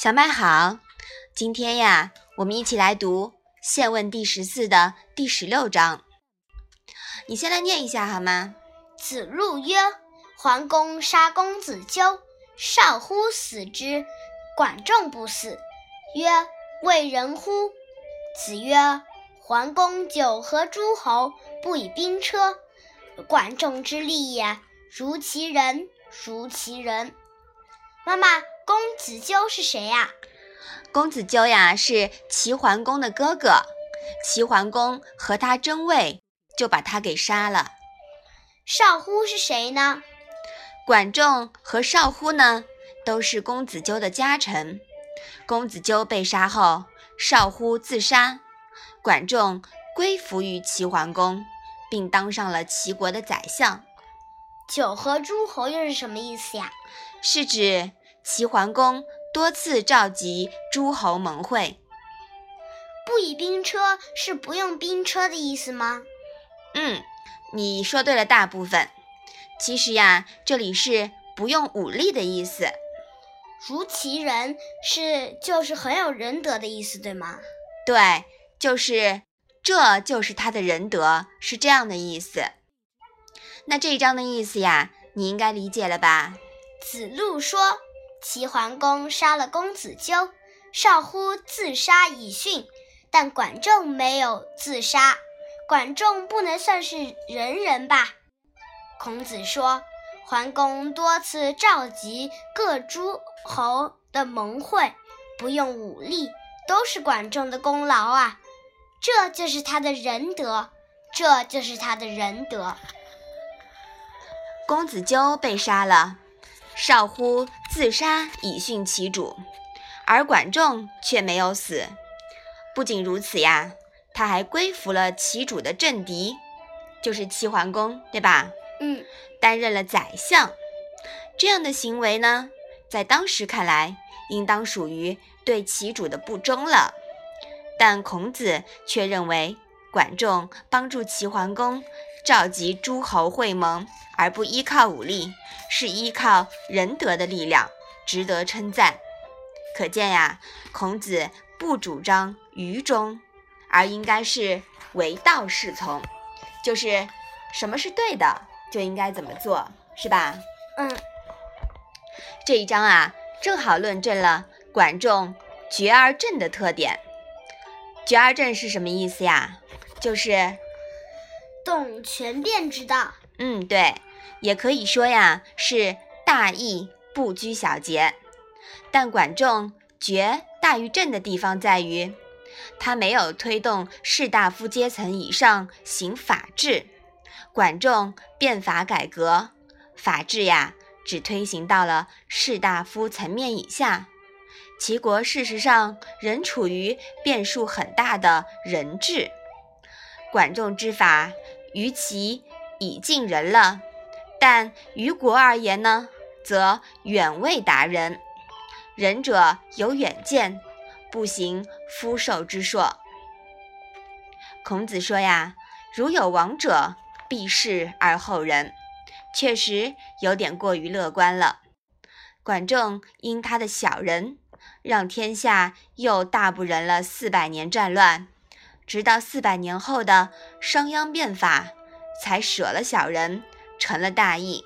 小麦好，今天呀，我们一起来读《宪问》第十四的第十六章。你先来念一下好吗？子路曰：“桓公杀公子纠，少乎死之。管仲不死，曰：‘为人乎？’子曰：‘桓公九合诸侯，不以兵车。管仲之利也，如其人，如其人。’妈妈。”公子纠是谁呀？公子纠呀，是齐桓公的哥哥。齐桓公和他争位，就把他给杀了。少乎是谁呢？管仲和少乎呢，都是公子纠的家臣。公子纠被杀后，少乎自杀，管仲归服于齐桓公，并当上了齐国的宰相。九合诸侯又是什么意思呀？是指。齐桓公多次召集诸侯盟会，不以兵车是不用兵车的意思吗？嗯，你说对了大部分。其实呀，这里是不用武力的意思。如其人是就是很有仁德的意思，对吗？对，就是这就是他的仁德，是这样的意思。那这一章的意思呀，你应该理解了吧？子路说。齐桓公杀了公子纠，少乎自杀以殉，但管仲没有自杀。管仲不能算是仁人吧？孔子说，桓公多次召集各诸侯的盟会，不用武力，都是管仲的功劳啊！这就是他的仁德，这就是他的仁德。公子纠被杀了。少乎自杀以殉其主，而管仲却没有死。不仅如此呀，他还归服了其主的政敌，就是齐桓公，对吧？嗯，担任了宰相。这样的行为呢，在当时看来，应当属于对其主的不忠了。但孔子却认为，管仲帮助齐桓公。召集诸侯会盟而不依靠武力，是依靠仁德的力量，值得称赞。可见呀，孔子不主张愚忠，而应该是唯道是从，就是什么是对的，就应该怎么做，是吧？嗯。这一章啊，正好论证了管仲绝而正的特点。绝而正是什么意思呀？就是。懂权变之道，嗯，对，也可以说呀是大义不拘小节。但管仲绝大于正的地方在于，他没有推动士大夫阶层以上行法治。管仲变法改革，法治呀只推行到了士大夫层面以下。齐国事实上仍处于变数很大的人治。管仲之法。于其已尽人了，但于国而言呢，则远未达人。仁者有远见，不行夫受之硕。孔子说呀，如有王者，必是而后仁，确实有点过于乐观了。管仲因他的小人，让天下又大不仁了四百年战乱。直到四百年后的商鞅变法，才舍了小人，成了大义。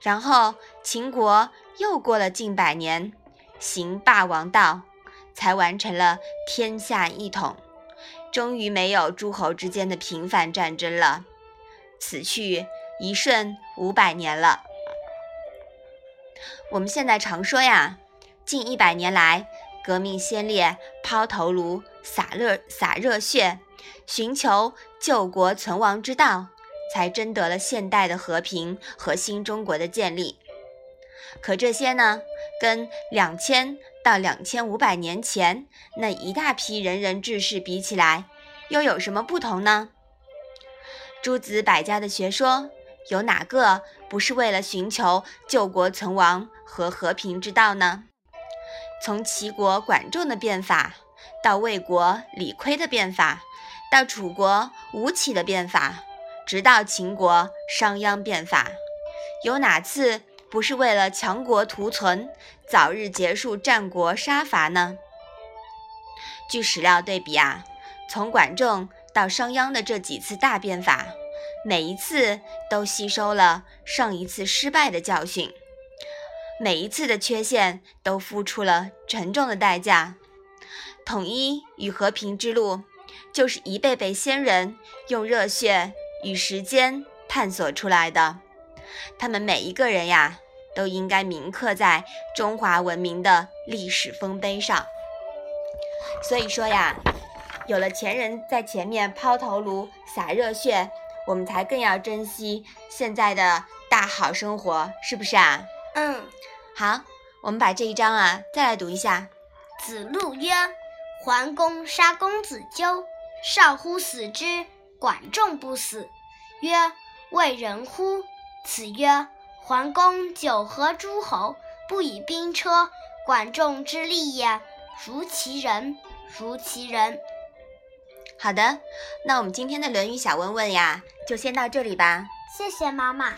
然后秦国又过了近百年，行霸王道，才完成了天下一统，终于没有诸侯之间的频繁战争了。此去一瞬五百年了。我们现在常说呀，近一百年来。革命先烈抛头颅、洒热洒热血，寻求救国存亡之道，才争得了现代的和平和新中国的建立。可这些呢，跟两千到两千五百年前那一大批仁人志士比起来，又有什么不同呢？诸子百家的学说，有哪个不是为了寻求救国存亡和和平之道呢？从齐国管仲的变法，到魏国李悝的变法，到楚国吴起的变法，直到秦国商鞅变法，有哪次不是为了强国图存，早日结束战国杀伐呢？据史料对比啊，从管仲到商鞅的这几次大变法，每一次都吸收了上一次失败的教训，每一次的缺陷都付出了沉重的代价。统一与和平之路，就是一辈辈先人用热血与时间探索出来的。他们每一个人呀，都应该铭刻在中华文明的历史丰碑上。所以说呀，有了前人在前面抛头颅、洒热血，我们才更要珍惜现在的大好生活，是不是啊？嗯。好，我们把这一章啊再来读一下。子路曰：“桓公杀公子纠，少乎死之。管仲不死。”曰：“为人乎？”子曰：“桓公九合诸侯，不以兵车。管仲之利也，如其人，如其人。”好的，那我们今天的《论语》小问问呀，就先到这里吧。谢谢妈妈。